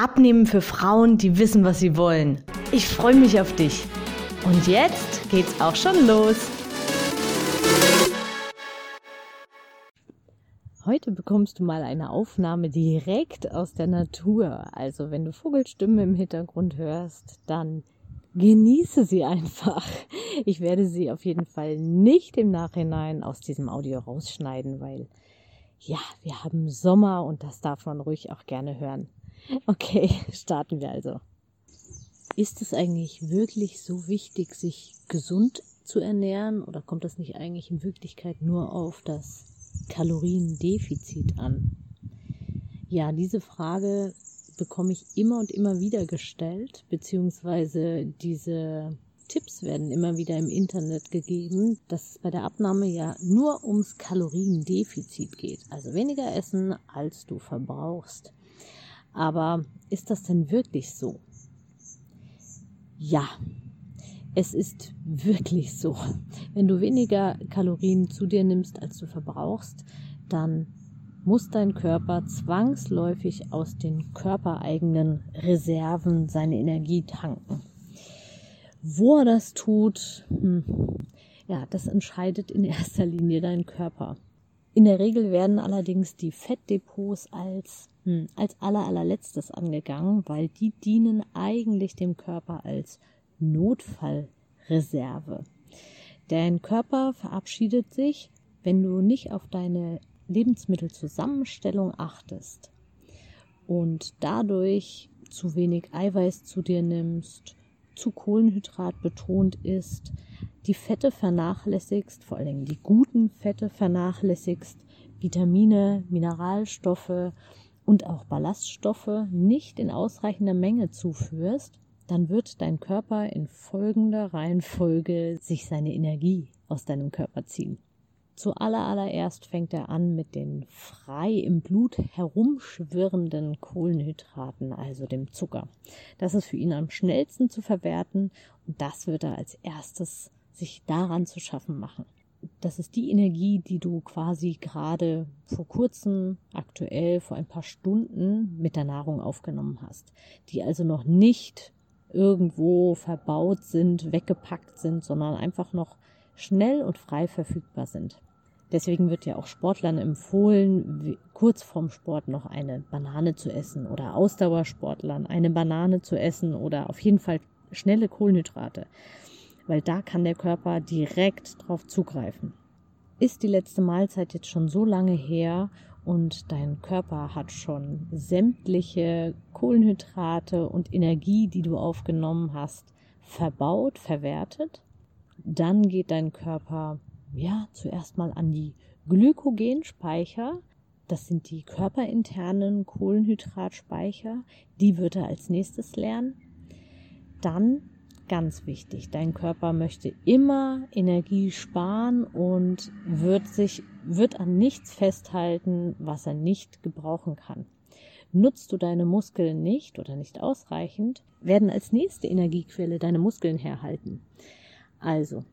Abnehmen für Frauen, die wissen, was sie wollen. Ich freue mich auf dich. Und jetzt geht's auch schon los. Heute bekommst du mal eine Aufnahme direkt aus der Natur. Also wenn du Vogelstimmen im Hintergrund hörst, dann genieße sie einfach. Ich werde sie auf jeden Fall nicht im Nachhinein aus diesem Audio rausschneiden, weil ja, wir haben Sommer und das darf man ruhig auch gerne hören. Okay, starten wir also. Ist es eigentlich wirklich so wichtig, sich gesund zu ernähren oder kommt das nicht eigentlich in Wirklichkeit nur auf das Kaloriendefizit an? Ja, diese Frage bekomme ich immer und immer wieder gestellt, beziehungsweise diese Tipps werden immer wieder im Internet gegeben, dass es bei der Abnahme ja nur ums Kaloriendefizit geht. Also weniger essen, als du verbrauchst. Aber ist das denn wirklich so? Ja, es ist wirklich so. Wenn du weniger Kalorien zu dir nimmst, als du verbrauchst, dann muss dein Körper zwangsläufig aus den körpereigenen Reserven seine Energie tanken. Wo er das tut, hm, ja, das entscheidet in erster Linie dein Körper. In der Regel werden allerdings die Fettdepots als, hm, als aller, allerletztes angegangen, weil die dienen eigentlich dem Körper als Notfallreserve. Dein Körper verabschiedet sich, wenn du nicht auf deine Lebensmittelzusammenstellung achtest und dadurch zu wenig Eiweiß zu dir nimmst, zu Kohlenhydrat betont ist, die Fette vernachlässigst, vor allem die guten Fette vernachlässigst, Vitamine, Mineralstoffe und auch Ballaststoffe nicht in ausreichender Menge zuführst, dann wird dein Körper in folgender Reihenfolge sich seine Energie aus deinem Körper ziehen. Zuallererst fängt er an mit den frei im Blut herumschwirrenden Kohlenhydraten, also dem Zucker. Das ist für ihn am schnellsten zu verwerten und das wird er als erstes sich daran zu schaffen machen. Das ist die Energie, die du quasi gerade vor kurzem, aktuell vor ein paar Stunden mit der Nahrung aufgenommen hast, die also noch nicht irgendwo verbaut sind, weggepackt sind, sondern einfach noch schnell und frei verfügbar sind. Deswegen wird ja auch Sportlern empfohlen, kurz vorm Sport noch eine Banane zu essen oder Ausdauersportlern eine Banane zu essen oder auf jeden Fall schnelle Kohlenhydrate, weil da kann der Körper direkt drauf zugreifen. Ist die letzte Mahlzeit jetzt schon so lange her und dein Körper hat schon sämtliche Kohlenhydrate und Energie, die du aufgenommen hast, verbaut, verwertet, dann geht dein Körper ja, zuerst mal an die Glykogenspeicher. Das sind die körperinternen Kohlenhydratspeicher. Die wird er als nächstes lernen. Dann, ganz wichtig, dein Körper möchte immer Energie sparen und wird sich, wird an nichts festhalten, was er nicht gebrauchen kann. Nutzt du deine Muskeln nicht oder nicht ausreichend, werden als nächste Energiequelle deine Muskeln herhalten. Also,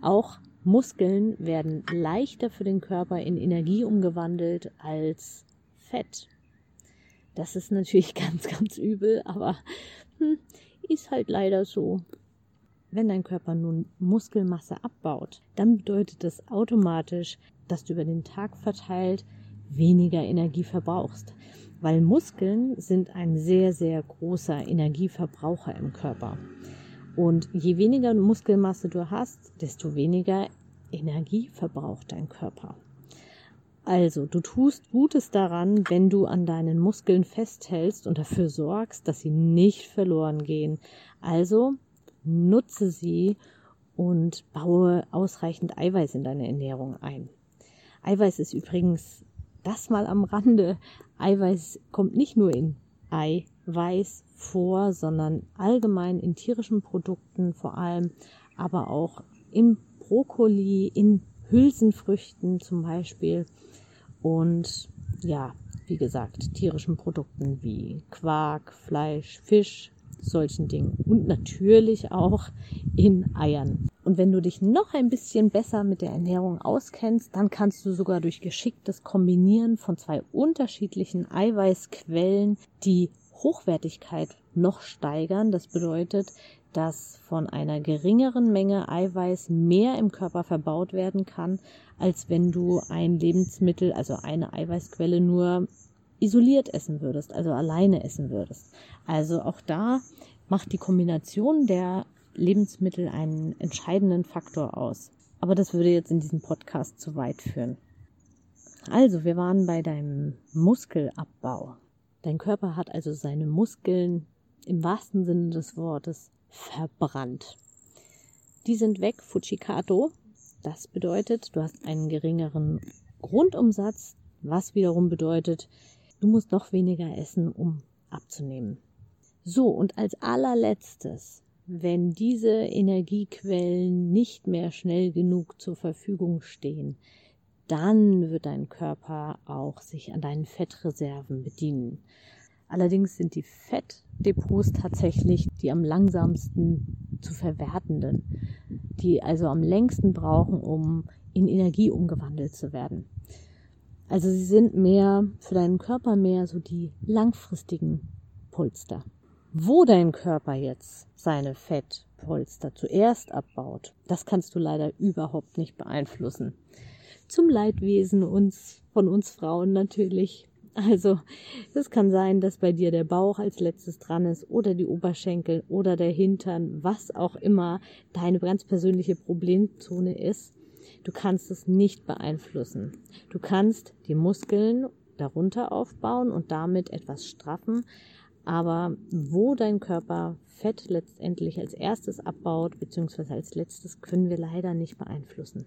auch Muskeln werden leichter für den Körper in Energie umgewandelt als Fett. Das ist natürlich ganz, ganz übel, aber hm, ist halt leider so. Wenn dein Körper nun Muskelmasse abbaut, dann bedeutet das automatisch, dass du über den Tag verteilt weniger Energie verbrauchst, weil Muskeln sind ein sehr, sehr großer Energieverbraucher im Körper. Und je weniger Muskelmasse du hast, desto weniger Energie verbraucht dein Körper. Also, du tust Gutes daran, wenn du an deinen Muskeln festhältst und dafür sorgst, dass sie nicht verloren gehen. Also, nutze sie und baue ausreichend Eiweiß in deine Ernährung ein. Eiweiß ist übrigens das mal am Rande. Eiweiß kommt nicht nur in Eiweiß vor, sondern allgemein in tierischen Produkten vor allem, aber auch im Brokkoli, in Hülsenfrüchten zum Beispiel und ja, wie gesagt, tierischen Produkten wie Quark, Fleisch, Fisch, solchen Dingen und natürlich auch in Eiern. Und wenn du dich noch ein bisschen besser mit der Ernährung auskennst, dann kannst du sogar durch geschicktes Kombinieren von zwei unterschiedlichen Eiweißquellen die Hochwertigkeit noch steigern. Das bedeutet, dass von einer geringeren Menge Eiweiß mehr im Körper verbaut werden kann, als wenn du ein Lebensmittel, also eine Eiweißquelle nur isoliert essen würdest, also alleine essen würdest. Also auch da macht die Kombination der Lebensmittel einen entscheidenden Faktor aus. Aber das würde jetzt in diesem Podcast zu weit führen. Also, wir waren bei deinem Muskelabbau. Dein Körper hat also seine Muskeln im wahrsten Sinne des Wortes verbrannt. Die sind weg, Fujikato. Das bedeutet, du hast einen geringeren Grundumsatz, was wiederum bedeutet, du musst noch weniger essen, um abzunehmen. So, und als allerletztes, wenn diese Energiequellen nicht mehr schnell genug zur Verfügung stehen, dann wird dein Körper auch sich an deinen Fettreserven bedienen. Allerdings sind die Fettdepots tatsächlich die am langsamsten zu verwertenden, die also am längsten brauchen, um in Energie umgewandelt zu werden. Also sie sind mehr für deinen Körper mehr so die langfristigen Polster. Wo dein Körper jetzt seine Fettpolster zuerst abbaut, das kannst du leider überhaupt nicht beeinflussen. Zum Leidwesen uns, von uns Frauen natürlich. Also, es kann sein, dass bei dir der Bauch als letztes dran ist oder die Oberschenkel oder der Hintern, was auch immer deine ganz persönliche Problemzone ist. Du kannst es nicht beeinflussen. Du kannst die Muskeln darunter aufbauen und damit etwas straffen, aber wo dein Körper Fett letztendlich als erstes abbaut, beziehungsweise als letztes, können wir leider nicht beeinflussen.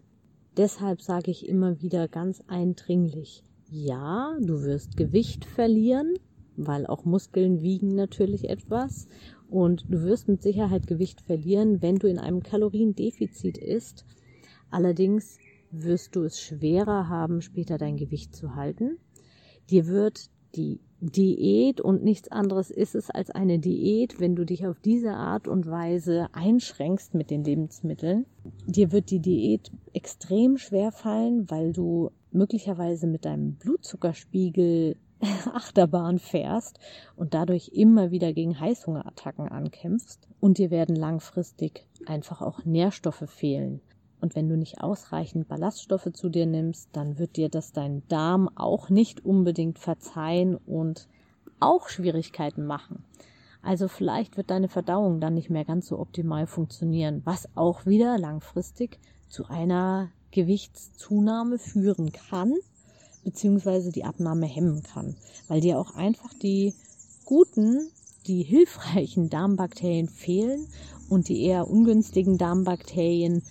Deshalb sage ich immer wieder ganz eindringlich, ja, du wirst Gewicht verlieren, weil auch Muskeln wiegen natürlich etwas. Und du wirst mit Sicherheit Gewicht verlieren, wenn du in einem Kaloriendefizit isst. Allerdings wirst du es schwerer haben, später dein Gewicht zu halten. Dir wird die Diät und nichts anderes ist es als eine Diät, wenn du dich auf diese Art und Weise einschränkst mit den Lebensmitteln. Dir wird die Diät extrem schwer fallen, weil du möglicherweise mit deinem Blutzuckerspiegel Achterbahn fährst und dadurch immer wieder gegen Heißhungerattacken ankämpfst und dir werden langfristig einfach auch Nährstoffe fehlen. Und wenn du nicht ausreichend Ballaststoffe zu dir nimmst, dann wird dir das dein Darm auch nicht unbedingt verzeihen und auch Schwierigkeiten machen. Also vielleicht wird deine Verdauung dann nicht mehr ganz so optimal funktionieren, was auch wieder langfristig zu einer Gewichtszunahme führen kann, beziehungsweise die Abnahme hemmen kann, weil dir auch einfach die guten, die hilfreichen Darmbakterien fehlen und die eher ungünstigen Darmbakterien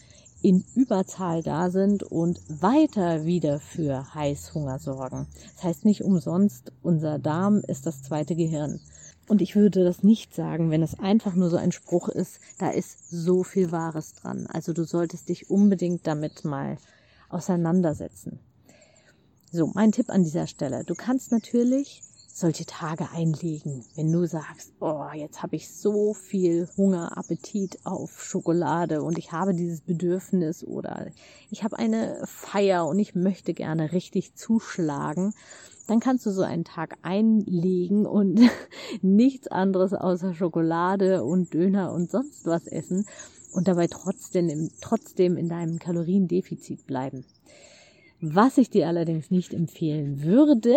in Überzahl da sind und weiter wieder für Heißhunger sorgen. Das heißt nicht umsonst, unser Darm ist das zweite Gehirn. Und ich würde das nicht sagen, wenn es einfach nur so ein Spruch ist, da ist so viel Wahres dran. Also du solltest dich unbedingt damit mal auseinandersetzen. So, mein Tipp an dieser Stelle. Du kannst natürlich solche Tage einlegen, wenn du sagst, oh, jetzt habe ich so viel Hunger, Appetit auf Schokolade und ich habe dieses Bedürfnis oder ich habe eine Feier und ich möchte gerne richtig zuschlagen, dann kannst du so einen Tag einlegen und nichts anderes außer Schokolade und Döner und sonst was essen und dabei trotzdem, trotzdem in deinem Kaloriendefizit bleiben. Was ich dir allerdings nicht empfehlen würde,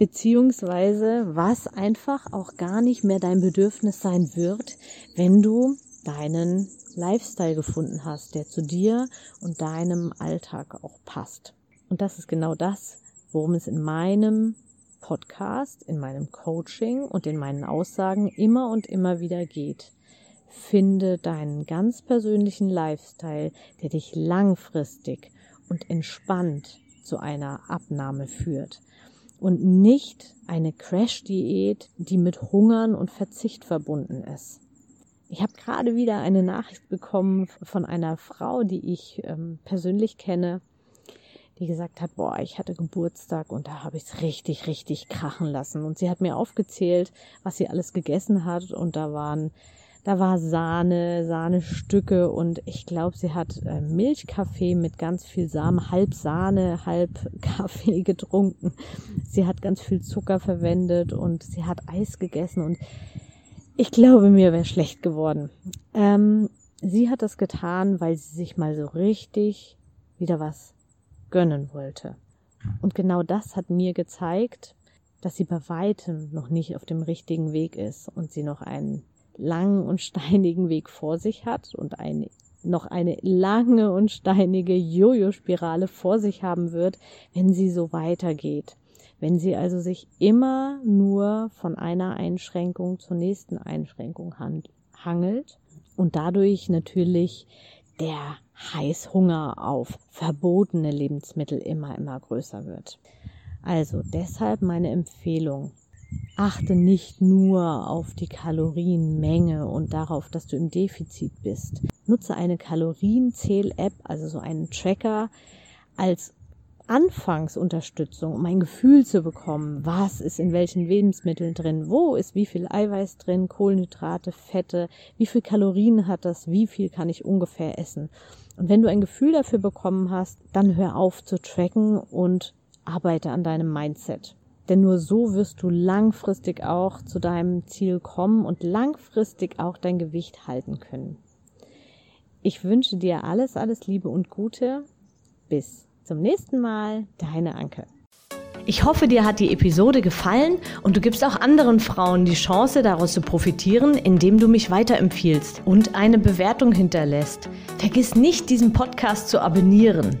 beziehungsweise was einfach auch gar nicht mehr dein Bedürfnis sein wird, wenn du deinen Lifestyle gefunden hast, der zu dir und deinem Alltag auch passt. Und das ist genau das, worum es in meinem Podcast, in meinem Coaching und in meinen Aussagen immer und immer wieder geht. Finde deinen ganz persönlichen Lifestyle, der dich langfristig und entspannt zu einer Abnahme führt. Und nicht eine Crash-Diät, die mit Hungern und Verzicht verbunden ist. Ich habe gerade wieder eine Nachricht bekommen von einer Frau, die ich ähm, persönlich kenne, die gesagt hat, boah, ich hatte Geburtstag und da habe ich es richtig, richtig krachen lassen. Und sie hat mir aufgezählt, was sie alles gegessen hat und da waren da war Sahne, Sahnestücke und ich glaube, sie hat äh, Milchkaffee mit ganz viel Samen, halb Sahne, halb Kaffee getrunken. Sie hat ganz viel Zucker verwendet und sie hat Eis gegessen und ich glaube, mir wäre schlecht geworden. Ähm, sie hat das getan, weil sie sich mal so richtig wieder was gönnen wollte. Und genau das hat mir gezeigt, dass sie bei weitem noch nicht auf dem richtigen Weg ist und sie noch einen langen und steinigen Weg vor sich hat und eine, noch eine lange und steinige Jojo-Spirale vor sich haben wird, wenn sie so weitergeht. Wenn sie also sich immer nur von einer Einschränkung zur nächsten Einschränkung hangelt und dadurch natürlich der Heißhunger auf verbotene Lebensmittel immer, immer größer wird. Also deshalb meine Empfehlung. Achte nicht nur auf die Kalorienmenge und darauf, dass du im Defizit bist. Nutze eine Kalorienzähl-App, also so einen Tracker, als Anfangsunterstützung, um ein Gefühl zu bekommen, was ist in welchen Lebensmitteln drin, wo ist wie viel Eiweiß drin, Kohlenhydrate, Fette, wie viel Kalorien hat das, wie viel kann ich ungefähr essen. Und wenn du ein Gefühl dafür bekommen hast, dann hör auf zu tracken und arbeite an deinem Mindset. Denn nur so wirst du langfristig auch zu deinem Ziel kommen und langfristig auch dein Gewicht halten können. Ich wünsche dir alles, alles Liebe und Gute. Bis zum nächsten Mal, deine Anke. Ich hoffe, dir hat die Episode gefallen und du gibst auch anderen Frauen die Chance, daraus zu profitieren, indem du mich weiterempfiehlst und eine Bewertung hinterlässt. Vergiss nicht, diesen Podcast zu abonnieren.